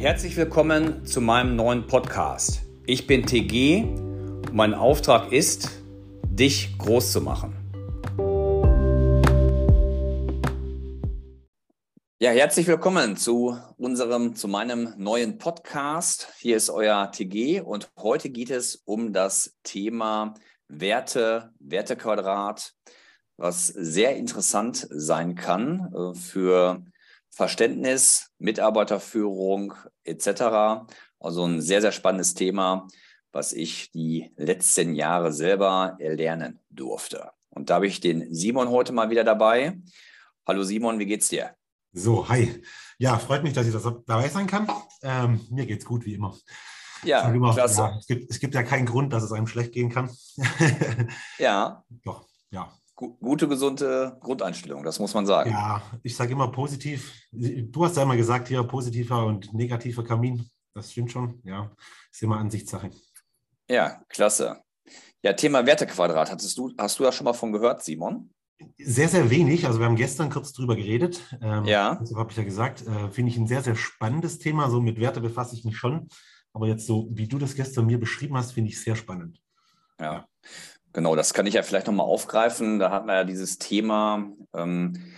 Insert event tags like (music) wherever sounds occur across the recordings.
Herzlich willkommen zu meinem neuen Podcast. Ich bin TG und mein Auftrag ist, dich groß zu machen. Ja, herzlich willkommen zu unserem, zu meinem neuen Podcast. Hier ist euer TG und heute geht es um das Thema Werte, Wertequadrat, was sehr interessant sein kann äh, für Verständnis, Mitarbeiterführung etc. Also ein sehr, sehr spannendes Thema, was ich die letzten Jahre selber erlernen durfte. Und da habe ich den Simon heute mal wieder dabei. Hallo Simon, wie geht's dir? So, hi. Ja, freut mich, dass ich das dabei sein kann. Ähm, mir geht's gut, wie immer. Ja, immer. Ja, es, gibt, es gibt ja keinen Grund, dass es einem schlecht gehen kann. ja. (laughs) Doch, ja. Gute, gesunde Grundeinstellung, das muss man sagen. Ja, ich sage immer positiv. Du hast ja immer gesagt, hier positiver und negativer Kamin. Das stimmt schon. Ja, ist immer Ansichtssache. Ja, klasse. Ja, Thema Wertequadrat. Hattest du, hast du da schon mal von gehört, Simon? Sehr, sehr wenig. Also wir haben gestern kurz drüber geredet. Ähm, ja. Deshalb habe ich ja gesagt, äh, finde ich ein sehr, sehr spannendes Thema. So mit Werte befasse ich mich schon. Aber jetzt so, wie du das gestern mir beschrieben hast, finde ich sehr spannend. Ja, genau. Das kann ich ja vielleicht nochmal aufgreifen. Da hatten wir ja dieses Thema, ähm,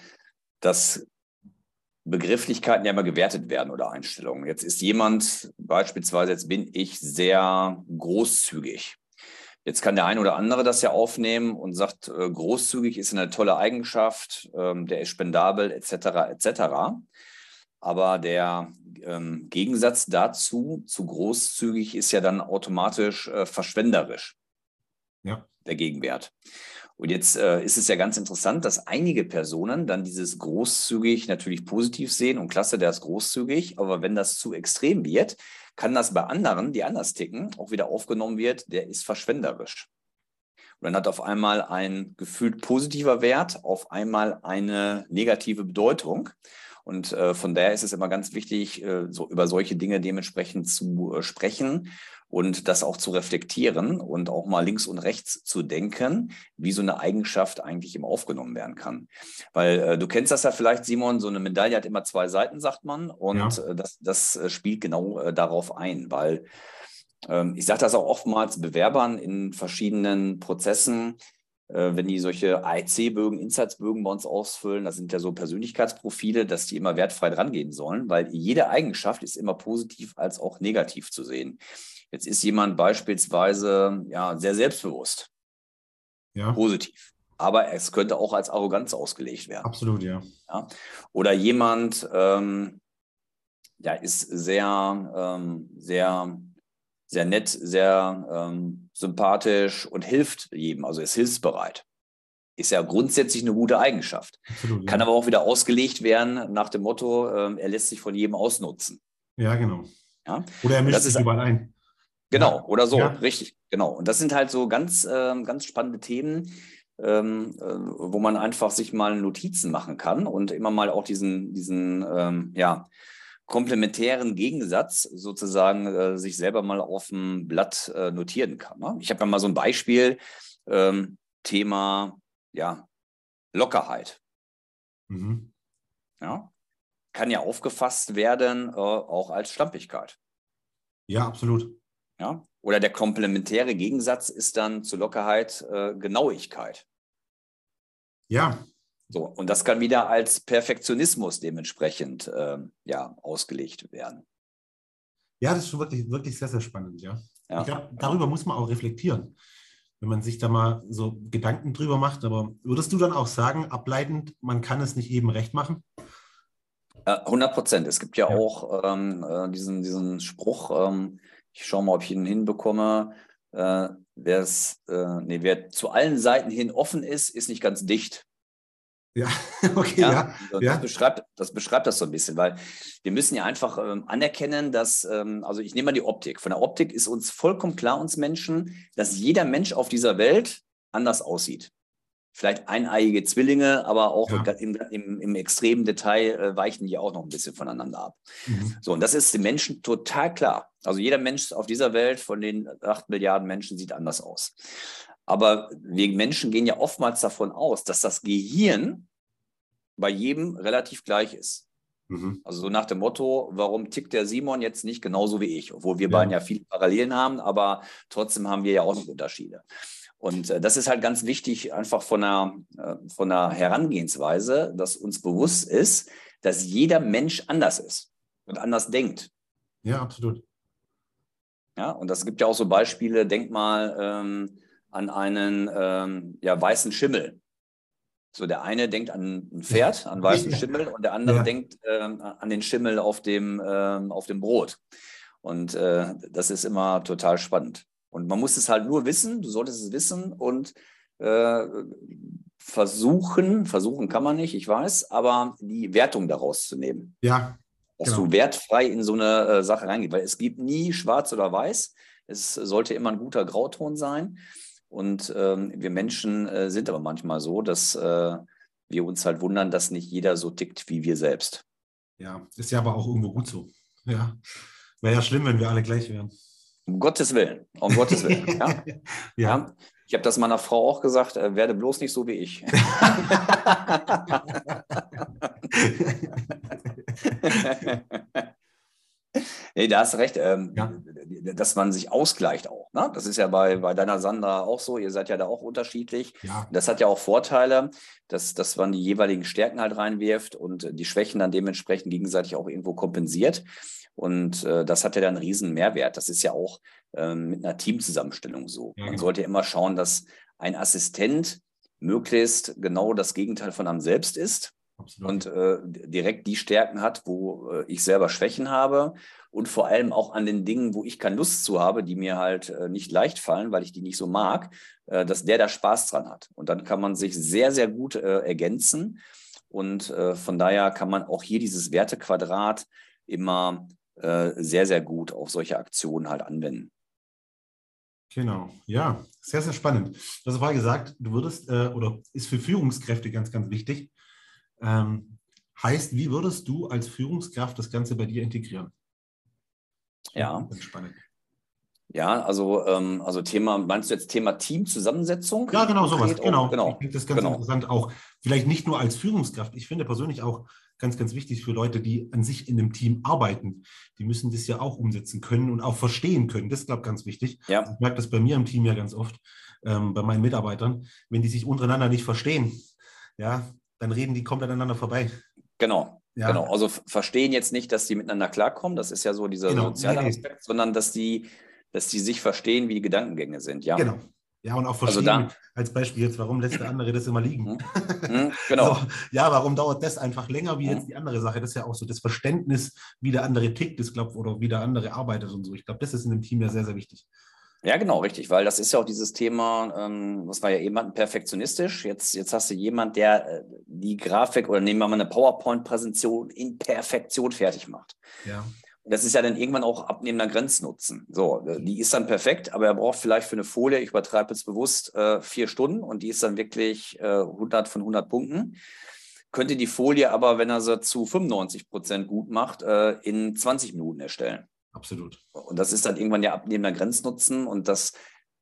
dass Begrifflichkeiten ja immer gewertet werden oder Einstellungen. Jetzt ist jemand, beispielsweise jetzt bin ich sehr großzügig. Jetzt kann der eine oder andere das ja aufnehmen und sagt, äh, großzügig ist eine tolle Eigenschaft, ähm, der ist spendabel etc. etc. Aber der ähm, Gegensatz dazu, zu großzügig, ist ja dann automatisch äh, verschwenderisch. Ja. Der Gegenwert. Und jetzt äh, ist es ja ganz interessant, dass einige Personen dann dieses großzügig natürlich positiv sehen und klasse, der ist großzügig. Aber wenn das zu extrem wird, kann das bei anderen, die anders ticken, auch wieder aufgenommen wird, der ist verschwenderisch. Und dann hat auf einmal ein gefühlt positiver Wert auf einmal eine negative Bedeutung. Und äh, von daher ist es immer ganz wichtig, äh, so über solche Dinge dementsprechend zu äh, sprechen und das auch zu reflektieren und auch mal links und rechts zu denken, wie so eine Eigenschaft eigentlich eben aufgenommen werden kann. Weil äh, du kennst das ja vielleicht, Simon, so eine Medaille hat immer zwei Seiten, sagt man. Und ja. Äh, das, das äh, spielt genau äh, darauf ein, weil ähm, ich sage das auch oftmals Bewerbern in verschiedenen Prozessen, äh, wenn die solche AEC-Bögen, Insights-Bögen bei uns ausfüllen, das sind ja so Persönlichkeitsprofile, dass die immer wertfrei drangehen sollen, weil jede Eigenschaft ist immer positiv als auch negativ zu sehen. Jetzt ist jemand beispielsweise ja, sehr selbstbewusst. Ja. Positiv. Aber es könnte auch als Arroganz ausgelegt werden. Absolut, ja. ja? Oder jemand ähm, ja, ist sehr, ähm, sehr, sehr nett, sehr ähm, sympathisch und hilft jedem, also ist hilfsbereit. Ist ja grundsätzlich eine gute Eigenschaft. Absolut, Kann aber auch wieder ausgelegt werden nach dem Motto, ähm, er lässt sich von jedem ausnutzen. Ja, genau. Ja? Oder er mischt sich überall ein. Genau, ja. oder so, ja. richtig, genau. Und das sind halt so ganz, äh, ganz spannende Themen, ähm, äh, wo man einfach sich mal Notizen machen kann und immer mal auch diesen, diesen ähm, ja, komplementären Gegensatz sozusagen äh, sich selber mal auf dem Blatt äh, notieren kann. Ne? Ich habe ja mal so ein Beispiel, ähm, Thema ja, Lockerheit. Mhm. Ja, kann ja aufgefasst werden äh, auch als Schlampigkeit. Ja, absolut. Ja? Oder der komplementäre Gegensatz ist dann zur Lockerheit äh, Genauigkeit. Ja. So, und das kann wieder als Perfektionismus dementsprechend äh, ja, ausgelegt werden. Ja, das ist schon wirklich, wirklich sehr, sehr spannend, ja. ja. Ich glaube, darüber muss man auch reflektieren, wenn man sich da mal so Gedanken drüber macht. Aber würdest du dann auch sagen, ableitend, man kann es nicht eben recht machen? 100 Prozent. Es gibt ja, ja. auch ähm, äh, diesen, diesen Spruch, ähm, ich schaue mal, ob ich ihn hinbekomme. Äh, äh, nee, wer zu allen Seiten hin offen ist, ist nicht ganz dicht. Ja, (laughs) okay, ja. ja. Das, ja. Beschreibt, das beschreibt das so ein bisschen, weil wir müssen ja einfach ähm, anerkennen, dass, ähm, also ich nehme mal die Optik. Von der Optik ist uns vollkommen klar, uns Menschen, dass jeder Mensch auf dieser Welt anders aussieht vielleicht eineiige Zwillinge, aber auch ja. im, im, im, extremen Detail äh, weichen die auch noch ein bisschen voneinander ab. Mhm. So, und das ist den Menschen total klar. Also jeder Mensch auf dieser Welt von den acht Milliarden Menschen sieht anders aus. Aber wir Menschen gehen ja oftmals davon aus, dass das Gehirn bei jedem relativ gleich ist. Mhm. Also so nach dem Motto, warum tickt der Simon jetzt nicht genauso wie ich? Obwohl wir ja. beiden ja viele Parallelen haben, aber trotzdem haben wir ja auch noch Unterschiede. Und äh, das ist halt ganz wichtig, einfach von der, äh, von der Herangehensweise, dass uns bewusst ist, dass jeder Mensch anders ist und anders denkt. Ja, absolut. Ja, und das gibt ja auch so Beispiele, denk mal ähm, an einen ähm, ja, weißen Schimmel. So, der eine denkt an ein Pferd, an weißen Schimmel und der andere ja. denkt äh, an den Schimmel auf dem, äh, auf dem Brot. Und äh, das ist immer total spannend. Und man muss es halt nur wissen, du solltest es wissen und äh, versuchen, versuchen kann man nicht, ich weiß, aber die Wertung daraus zu nehmen. Ja. Dass genau. du wertfrei in so eine äh, Sache reingehst, weil es gibt nie schwarz oder weiß. Es sollte immer ein guter Grauton sein. Und ähm, wir Menschen äh, sind aber manchmal so, dass äh, wir uns halt wundern, dass nicht jeder so tickt wie wir selbst. Ja, ist ja aber auch irgendwo gut so. Ja. Wäre ja schlimm, wenn wir alle gleich wären. Um Gottes Willen. Um Gottes Willen. (laughs) ja. ja. Ich habe das meiner Frau auch gesagt, äh, werde bloß nicht so wie ich. (laughs) (laughs) Nee, da hast du recht, ähm, ja. dass man sich ausgleicht auch. Ne? Das ist ja bei, bei deiner Sandra auch so. Ihr seid ja da auch unterschiedlich. Ja. Das hat ja auch Vorteile, dass, dass man die jeweiligen Stärken halt reinwirft und die Schwächen dann dementsprechend gegenseitig auch irgendwo kompensiert. Und äh, das hat ja dann einen riesen Mehrwert. Das ist ja auch ähm, mit einer Teamzusammenstellung so. Ja, Man genau. sollte immer schauen, dass ein Assistent möglichst genau das Gegenteil von einem selbst ist. Absolut. und äh, direkt die Stärken hat, wo äh, ich selber Schwächen habe und vor allem auch an den Dingen, wo ich keine Lust zu habe, die mir halt äh, nicht leicht fallen, weil ich die nicht so mag, äh, dass der da Spaß dran hat. Und dann kann man sich sehr, sehr gut äh, ergänzen. Und äh, von daher kann man auch hier dieses Wertequadrat immer sehr, sehr gut auf solche Aktionen halt anwenden. Genau, ja, sehr, sehr spannend. Du hast vorher gesagt, du würdest, oder ist für Führungskräfte ganz, ganz wichtig, ähm, heißt, wie würdest du als Führungskraft das Ganze bei dir integrieren? Ja. Spannend. Ja, also, ähm, also Thema, meinst du jetzt Thema Teamzusammensetzung? Ja, genau, sowas. Genau. genau. Ich finde das ganz genau. interessant auch. Vielleicht nicht nur als Führungskraft. Ich finde persönlich auch ganz, ganz wichtig für Leute, die an sich in einem Team arbeiten. Die müssen das ja auch umsetzen können und auch verstehen können. Das ist, glaube ich, ganz wichtig. Ja. Ich merke das bei mir im Team ja ganz oft, ähm, bei meinen Mitarbeitern, wenn die sich untereinander nicht verstehen. Ja, dann reden die komplett aneinander vorbei. Genau. Ja. Genau, also verstehen jetzt nicht, dass die miteinander klarkommen, das ist ja so dieser genau. soziale Aspekt, sondern dass die, dass die sich verstehen, wie die Gedankengänge sind, ja. Genau. Ja, und auch also verstehen, also da, als Beispiel jetzt, warum lässt der andere das immer liegen? Mhm. (laughs) mhm. Genau. so, ja, warum dauert das einfach länger wie mhm. jetzt die andere Sache? Das ist ja auch so das Verständnis, wie der andere tickt, das glaube oder wie der andere arbeitet und so. Ich glaube, das ist in dem Team ja sehr, sehr wichtig. Ja, genau, richtig, weil das ist ja auch dieses Thema, ähm, was war ja jemand perfektionistisch. Jetzt, jetzt hast du jemand, der äh, die Grafik oder nehmen wir mal eine PowerPoint-Präsentation in Perfektion fertig macht. Ja. Und das ist ja dann irgendwann auch abnehmender Grenznutzen. So, äh, die ist dann perfekt, aber er braucht vielleicht für eine Folie, ich übertreibe jetzt bewusst, äh, vier Stunden und die ist dann wirklich äh, 100 von 100 Punkten. Könnte die Folie aber, wenn er sie zu 95 Prozent gut macht, äh, in 20 Minuten erstellen. Absolut. Und das ist dann irgendwann der abnehmender Grenznutzen und dass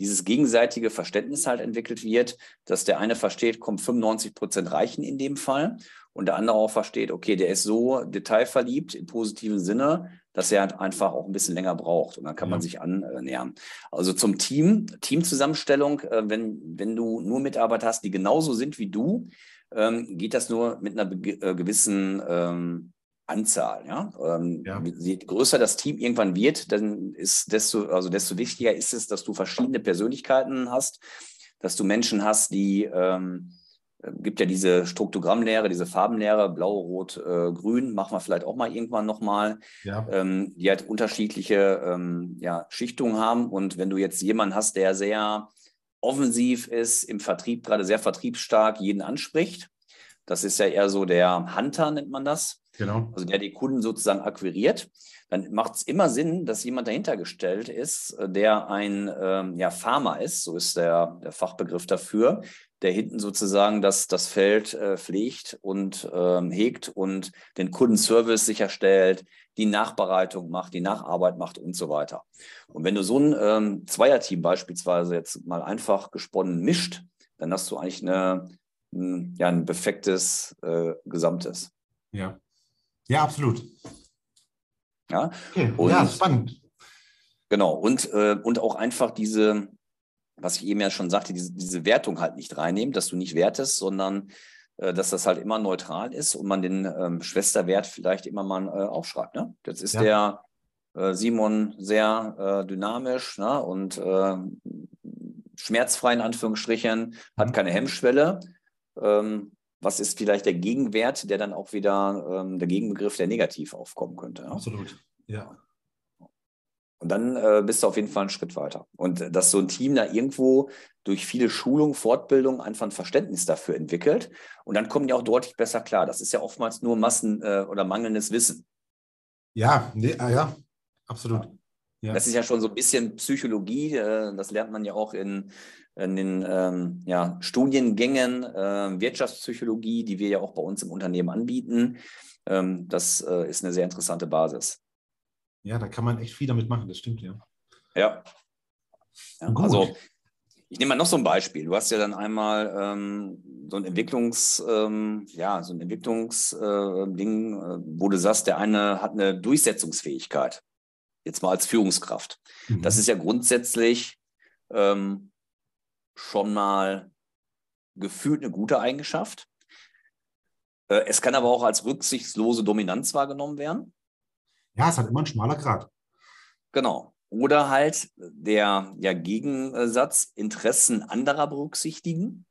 dieses gegenseitige Verständnis halt entwickelt wird, dass der eine versteht, kommt 95 Prozent reichen in dem Fall und der andere auch versteht, okay, der ist so detailverliebt im positiven Sinne, dass er halt einfach auch ein bisschen länger braucht und dann kann ja. man sich annähern. Also zum Team, Teamzusammenstellung, äh, wenn, wenn du nur Mitarbeiter hast, die genauso sind wie du, ähm, geht das nur mit einer äh, gewissen ähm, Anzahl. Ja? Ähm, ja. Je größer das Team irgendwann wird, dann ist desto, also desto wichtiger ist es, dass du verschiedene Persönlichkeiten hast, dass du Menschen hast, die ähm, äh, gibt ja diese Struktogrammlehre, diese Farbenlehre, blau, rot, äh, grün, machen wir vielleicht auch mal irgendwann nochmal, ja. ähm, die halt unterschiedliche ähm, ja, Schichtungen haben. Und wenn du jetzt jemanden hast, der sehr offensiv ist, im Vertrieb gerade sehr vertriebsstark jeden anspricht, das ist ja eher so der Hunter, nennt man das. Genau. Also der die Kunden sozusagen akquiriert, dann macht es immer Sinn, dass jemand dahinter gestellt ist, äh, der ein ähm, ja, Farmer ist, so ist der, der Fachbegriff dafür, der hinten sozusagen das, das Feld äh, pflegt und ähm, hegt und den Kundenservice sicherstellt, die Nachbereitung macht, die Nacharbeit macht und so weiter. Und wenn du so ein ähm, Zweierteam beispielsweise jetzt mal einfach gesponnen mischt, dann hast du eigentlich eine, ein, ja, ein perfektes äh, Gesamtes. Ja. Ja, absolut. Ja, okay. und, ja spannend. Genau, und, äh, und auch einfach diese, was ich eben ja schon sagte, diese, diese Wertung halt nicht reinnehmen, dass du nicht wertest, sondern äh, dass das halt immer neutral ist und man den ähm, Schwesterwert vielleicht immer mal äh, aufschreibt. Ne? Jetzt ist ja. der äh, Simon sehr äh, dynamisch ne? und äh, schmerzfrei in Anführungsstrichen, hat mhm. keine Hemmschwelle. Ähm, was ist vielleicht der Gegenwert, der dann auch wieder ähm, der Gegenbegriff, der negativ aufkommen könnte? Ja? Absolut, ja. Und dann äh, bist du auf jeden Fall einen Schritt weiter. Und dass so ein Team da irgendwo durch viele Schulungen, Fortbildungen einfach ein Verständnis dafür entwickelt. Und dann kommen die auch deutlich besser klar. Das ist ja oftmals nur Massen- äh, oder mangelndes Wissen. Ja, nee, ah, ja, absolut. Ja. Das ist ja schon so ein bisschen Psychologie. Äh, das lernt man ja auch in, in den ähm, ja, Studiengängen äh, Wirtschaftspsychologie, die wir ja auch bei uns im Unternehmen anbieten. Ähm, das äh, ist eine sehr interessante Basis. Ja, da kann man echt viel damit machen, das stimmt, ja. Ja. ja also, ich nehme mal noch so ein Beispiel. Du hast ja dann einmal ähm, so ein Entwicklungs, ähm, ja, so ein Entwicklungsding, äh, wo du sagst, der eine hat eine Durchsetzungsfähigkeit. Jetzt mal als Führungskraft. Mhm. Das ist ja grundsätzlich ähm, schon mal gefühlt eine gute Eigenschaft. Äh, es kann aber auch als rücksichtslose Dominanz wahrgenommen werden. Ja, es hat immer ein schmaler Grad. Genau. Oder halt der ja, Gegensatz, Interessen anderer berücksichtigen.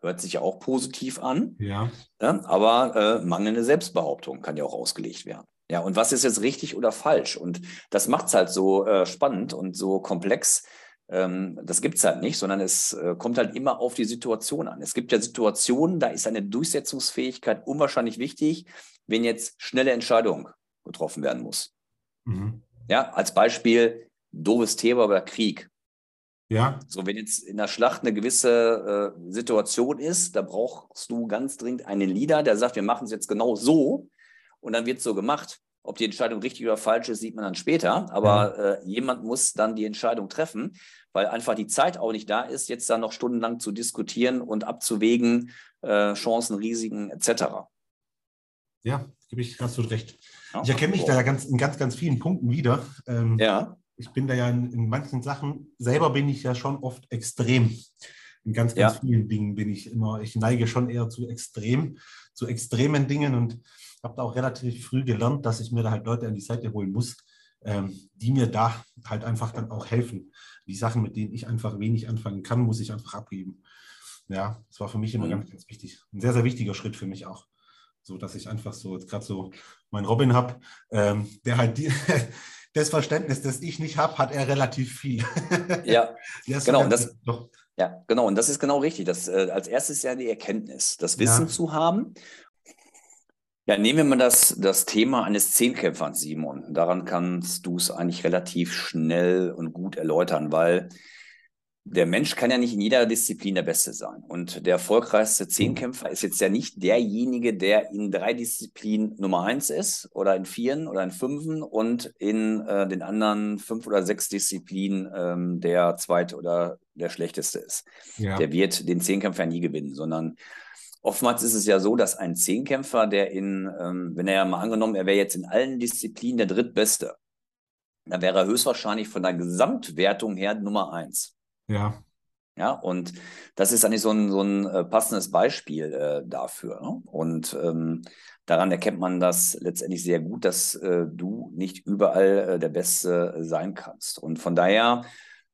Hört sich ja auch positiv an. Ja. ja aber äh, mangelnde Selbstbehauptung kann ja auch ausgelegt werden. Ja, und was ist jetzt richtig oder falsch? Und das macht es halt so äh, spannend und so komplex. Ähm, das gibt es halt nicht, sondern es äh, kommt halt immer auf die Situation an. Es gibt ja Situationen, da ist eine Durchsetzungsfähigkeit unwahrscheinlich wichtig, wenn jetzt schnelle Entscheidungen getroffen werden muss. Mhm. Ja, als Beispiel doofes Thema oder Krieg. Ja. So, wenn jetzt in der Schlacht eine gewisse äh, Situation ist, da brauchst du ganz dringend einen Leader, der sagt, wir machen es jetzt genau so und dann wird es so gemacht. Ob die Entscheidung richtig oder falsch ist, sieht man dann später. Aber äh, jemand muss dann die Entscheidung treffen, weil einfach die Zeit auch nicht da ist, jetzt dann noch stundenlang zu diskutieren und abzuwägen, äh, Chancen, Risiken etc. Ja, gebe ich absolut recht. Ja, ich erkenne mich da ja ganz, in ganz, ganz vielen Punkten wieder. Ähm, ja. Ich bin da ja in, in, manchen Sachen, selber bin ich ja schon oft extrem. In ganz, ganz ja. vielen Dingen bin ich immer, ich neige schon eher zu extrem, zu extremen Dingen und habe da auch relativ früh gelernt, dass ich mir da halt Leute an die Seite holen muss, ähm, die mir da halt einfach dann auch helfen. Die Sachen, mit denen ich einfach wenig anfangen kann, muss ich einfach abgeben. Ja, das war für mich immer mhm. ganz, ganz wichtig. Ein sehr, sehr wichtiger Schritt für mich auch so dass ich einfach so jetzt gerade so meinen Robin habe, ähm, der halt die, (laughs) das Verständnis, das ich nicht habe, hat er relativ viel. ja, (laughs) genau. Und das, ja, genau. Und das ist genau richtig. Das, äh, als erstes ja die Erkenntnis, das Wissen ja. zu haben. Ja, nehmen wir mal das, das Thema eines Zehnkämpfers, Simon. Daran kannst du es eigentlich relativ schnell und gut erläutern, weil der Mensch kann ja nicht in jeder Disziplin der Beste sein. Und der erfolgreichste Zehnkämpfer ist jetzt ja nicht derjenige, der in drei Disziplinen Nummer eins ist oder in vieren oder in fünfen und in äh, den anderen fünf oder sechs Disziplinen ähm, der zweite oder der schlechteste ist. Ja. Der wird den Zehnkämpfer nie gewinnen, sondern oftmals ist es ja so, dass ein Zehnkämpfer, der in, ähm, wenn er ja mal angenommen, er wäre jetzt in allen Disziplinen der drittbeste, dann wäre er höchstwahrscheinlich von der Gesamtwertung her Nummer eins. Ja. Ja, und das ist eigentlich so ein, so ein äh, passendes Beispiel äh, dafür. Ne? Und ähm, daran erkennt man das letztendlich sehr gut, dass äh, du nicht überall äh, der Beste sein kannst. Und von daher,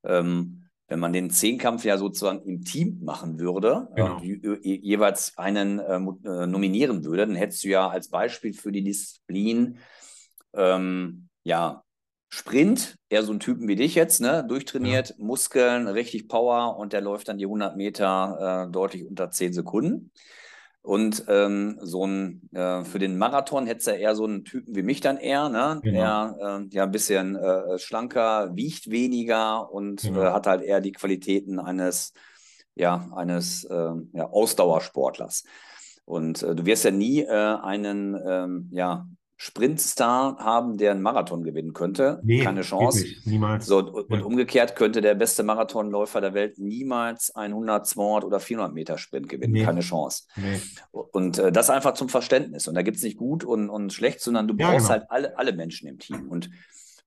ähm, wenn man den Zehnkampf ja sozusagen im Team machen würde, genau. jeweils einen äh, äh, nominieren würde, dann hättest du ja als Beispiel für die Disziplin ähm, ja Sprint, eher so ein Typen wie dich jetzt, ne? durchtrainiert, ja. Muskeln, richtig Power und der läuft dann die 100 Meter äh, deutlich unter 10 Sekunden. Und ähm, so ein, äh, für den Marathon hätte er eher so einen Typen wie mich dann eher, ne? Genau. Der äh, ja ein bisschen äh, schlanker, wiegt weniger und genau. Äh, hat halt eher die Qualitäten eines, ja, eines ähm, ja, Ausdauersportlers. Und äh, du wirst ja nie einen ähm, ja, Sprintstar haben, der einen Marathon gewinnen könnte. Nee, Keine Chance. Niemals. So, und ja. umgekehrt könnte der beste Marathonläufer der Welt niemals 100, 200 oder 400 Meter Sprint gewinnen. Nee. Keine Chance. Nee. Und äh, das einfach zum Verständnis. Und da gibt es nicht gut und, und schlecht, sondern du brauchst ja, genau. halt alle, alle Menschen im Team. Und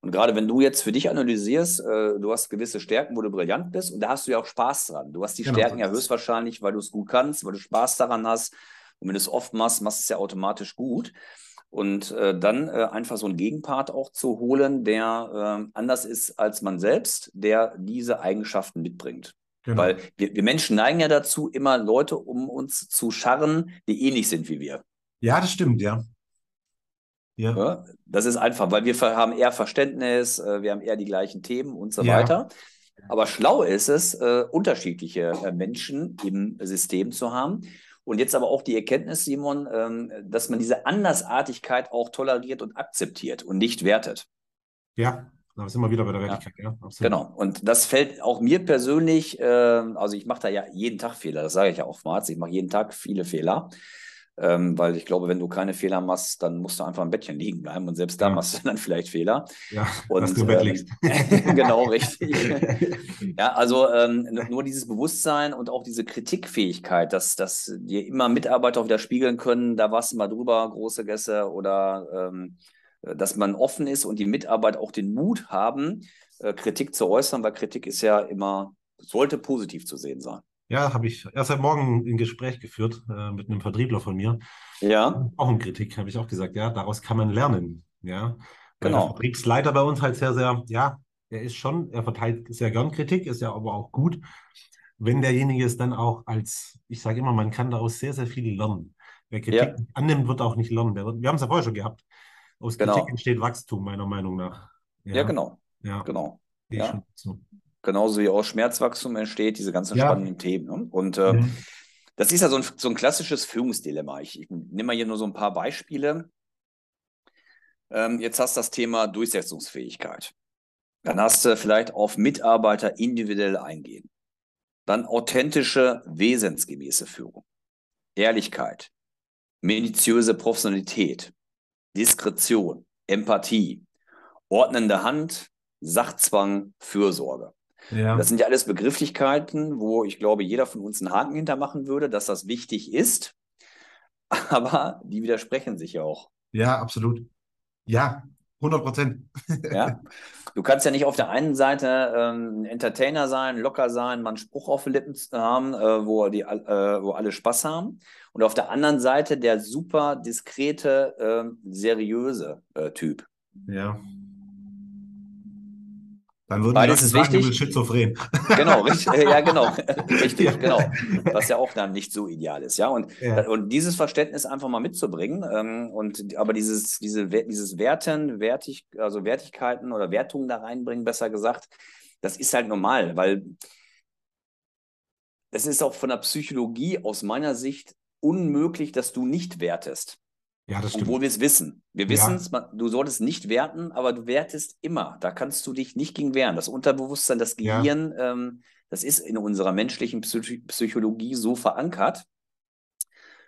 und gerade wenn du jetzt für dich analysierst, äh, du hast gewisse Stärken, wo du brillant bist und da hast du ja auch Spaß dran. Du hast die genau. Stärken ja höchstwahrscheinlich, weil du es gut kannst, weil du Spaß daran hast. Und wenn du es oft machst, machst du es ja automatisch gut. Und äh, dann äh, einfach so einen Gegenpart auch zu holen, der äh, anders ist als man selbst, der diese Eigenschaften mitbringt. Genau. Weil wir, wir, Menschen neigen ja dazu, immer Leute um uns zu scharren, die ähnlich sind wie wir. Ja, das stimmt, ja. Ja. ja. Das ist einfach, weil wir haben eher Verständnis, äh, wir haben eher die gleichen Themen und so ja. weiter. Aber schlau ist es, äh, unterschiedliche äh, Menschen im System zu haben. Und jetzt aber auch die Erkenntnis, Simon, ähm, dass man diese Andersartigkeit auch toleriert und akzeptiert und nicht wertet. Ja, da sind wir wieder bei der Wertigkeit, ja. ja genau. Und das fällt auch mir persönlich, äh, also ich mache da ja jeden Tag Fehler, das sage ich ja oftmals. Ich mache jeden Tag viele Fehler. Ähm, weil ich glaube, wenn du keine Fehler machst, dann musst du einfach im Bettchen liegen bleiben und selbst da ja. machst du dann vielleicht Fehler. Ja, und, dass du im Bett ähm, liegst. (laughs) genau, richtig. (laughs) ja, also ähm, nur dieses Bewusstsein und auch diese Kritikfähigkeit, dass, dass dir immer Mitarbeiter auch wieder spiegeln können, da warst du mal drüber, große Gäste oder ähm, dass man offen ist und die Mitarbeiter auch den Mut haben, äh, Kritik zu äußern, weil Kritik ist ja immer, sollte positiv zu sehen sein. Ja, habe ich erst seit Morgen ein Gespräch geführt äh, mit einem Vertriebler von mir. Ja. Auch eine Kritik, habe ich auch gesagt. Ja, daraus kann man lernen. Ja. Genau. Der Vertriebsleiter bei uns halt sehr, sehr, ja, er ist schon, er verteilt sehr gern Kritik, ist ja aber auch gut, wenn derjenige es dann auch als, ich sage immer, man kann daraus sehr, sehr viel lernen. Wer Kritik ja. annimmt, wird auch nicht lernen. Wir haben es ja vorher schon gehabt. Aus Kritik genau. entsteht Wachstum, meiner Meinung nach. Ja, ja genau. Ja. Genau. Ja. So genauso wie auch Schmerzwachstum entsteht, diese ganzen ja. spannenden Themen. Ne? Und äh, mhm. das ist ja so ein, so ein klassisches Führungsdilemma. Ich, ich nehme mal hier nur so ein paar Beispiele. Ähm, jetzt hast du das Thema Durchsetzungsfähigkeit. Dann hast du vielleicht auf Mitarbeiter individuell eingehen. Dann authentische, wesensgemäße Führung. Ehrlichkeit, minutiöse Professionalität, Diskretion, Empathie, ordnende Hand, Sachzwang, Fürsorge. Ja. Das sind ja alles Begrifflichkeiten, wo ich glaube, jeder von uns einen Haken hintermachen würde, dass das wichtig ist. (laughs) Aber die widersprechen sich ja auch. Ja, absolut. Ja, 100 Prozent. ja. (laughs) Du kannst ja nicht auf der einen Seite ähm, ein Entertainer sein, locker sein, mal einen Spruch auf den Lippen haben, äh, wo, die, äh, wo alle Spaß haben. Und auf der anderen Seite der super diskrete, äh, seriöse Typ. Ja. Dann würden Beides Leute sagen, bist schizophren. Genau, richtig, ja, genau, (laughs) richtig, ja. genau. Was ja auch dann nicht so ideal ist, ja. Und, ja. und dieses Verständnis einfach mal mitzubringen, ähm, und aber dieses, diese, dieses Werten, Wertig, also Wertigkeiten oder Wertungen da reinbringen, besser gesagt, das ist halt normal, weil es ist auch von der Psychologie aus meiner Sicht unmöglich, dass du nicht wertest. Ja, das stimmt. Obwohl wir es wissen. Wir wissen es, du solltest nicht werten, aber du wertest immer. Da kannst du dich nicht gegen wehren. Das Unterbewusstsein, das Gehirn, ja. ähm, das ist in unserer menschlichen Psych Psychologie so verankert.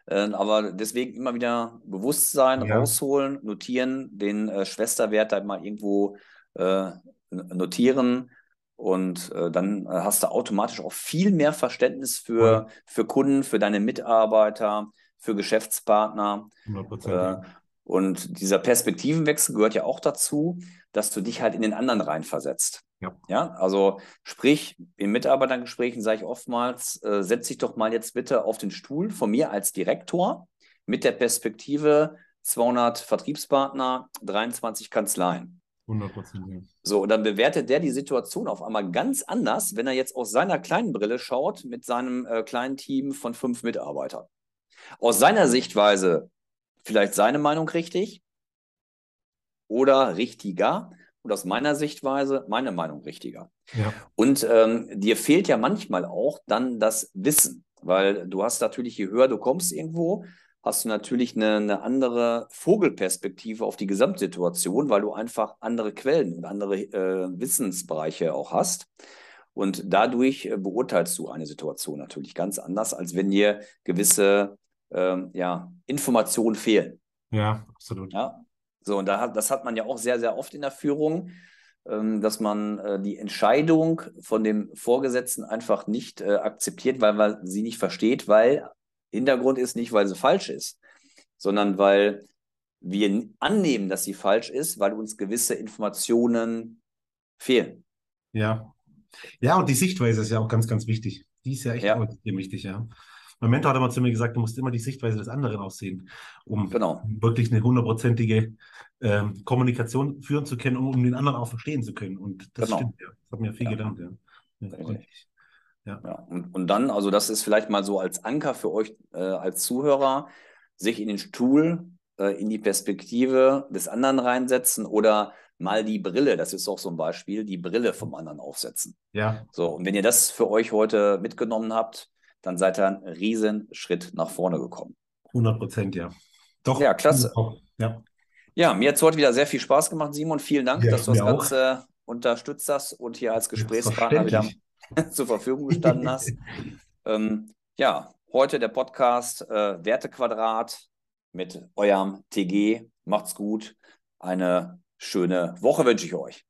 Äh, aber deswegen immer wieder Bewusstsein ja. rausholen, notieren, den äh, Schwesterwert da mal irgendwo äh, notieren. Und äh, dann äh, hast du automatisch auch viel mehr Verständnis für, ja. für Kunden, für deine Mitarbeiter, für Geschäftspartner. 100%. Äh, und dieser Perspektivenwechsel gehört ja auch dazu, dass du dich halt in den anderen reinversetzt. Ja. ja, also sprich, in Mitarbeitergesprächen sage ich oftmals, äh, setz dich doch mal jetzt bitte auf den Stuhl von mir als Direktor mit der Perspektive 200 Vertriebspartner, 23 Kanzleien. 100 Prozent. So, und dann bewertet der die Situation auf einmal ganz anders, wenn er jetzt aus seiner kleinen Brille schaut mit seinem äh, kleinen Team von fünf Mitarbeitern aus seiner Sichtweise vielleicht seine Meinung richtig oder richtiger und aus meiner Sichtweise meine Meinung richtiger. Ja. Und ähm, dir fehlt ja manchmal auch dann das Wissen, weil du hast natürlich, je höher du kommst irgendwo, hast du natürlich eine, eine, andere Vogelperspektive auf die Gesamtsituation, weil du einfach andere Quellen und andere äh, Wissensbereiche auch hast. Und dadurch äh, beurteilst du eine Situation natürlich ganz anders, als wenn dir gewisse ähm, ja, Informationen fehlen. Ja, absolut. Ja? So, und da hat, das hat man ja auch sehr, sehr oft in der Führung, ähm, dass man äh, die Entscheidung von dem Vorgesetzten einfach nicht äh, akzeptiert, weil man sie nicht versteht, weil Hintergrund ist nicht, weil sie falsch ist, sondern weil wir annehmen, dass sie falsch ist, weil uns gewisse Informationen fehlen. Ja. Ja, und die Sichtweise ist ja auch ganz, ganz wichtig. Die ist ja echt ja. wichtig, ja. Mein Mentor hat immer zu mir gesagt, du musst immer die Sichtweise des anderen aussehen, um genau. wirklich eine hundertprozentige ähm, Kommunikation führen zu können und um den anderen auch verstehen zu können. Und das genau. stimmt, ja. Das hat mir viel ja. gedankt, ja. Ja. ja. Und, und dann, also das ist vielleicht mal so als Anker für euch äh, als Zuhörer, sich in den Stuhl, äh, in die Perspektive des anderen reinsetzen oder mal die Brille, das ist auch so ein Beispiel, die Brille vom anderen aufsetzen. Ja. So, und wenn ihr das für euch heute mitgenommen habt, dann seid ihr einen riesen Schritt nach vorne gekommen. 100 Prozent, ja. Doch. Ja, klasse. Ja. ja, mir hat es heute wieder sehr viel Spaß gemacht, Simon. Vielen Dank, ja, dass du das Ganze unterstützt hast und hier als Gesprächspartner wieder (laughs) zur Verfügung gestanden hast. (laughs) ähm, ja, heute der Podcast äh, Wertequadrat mit eurem TG. Macht's gut. Eine schöne Woche wünsche ich euch.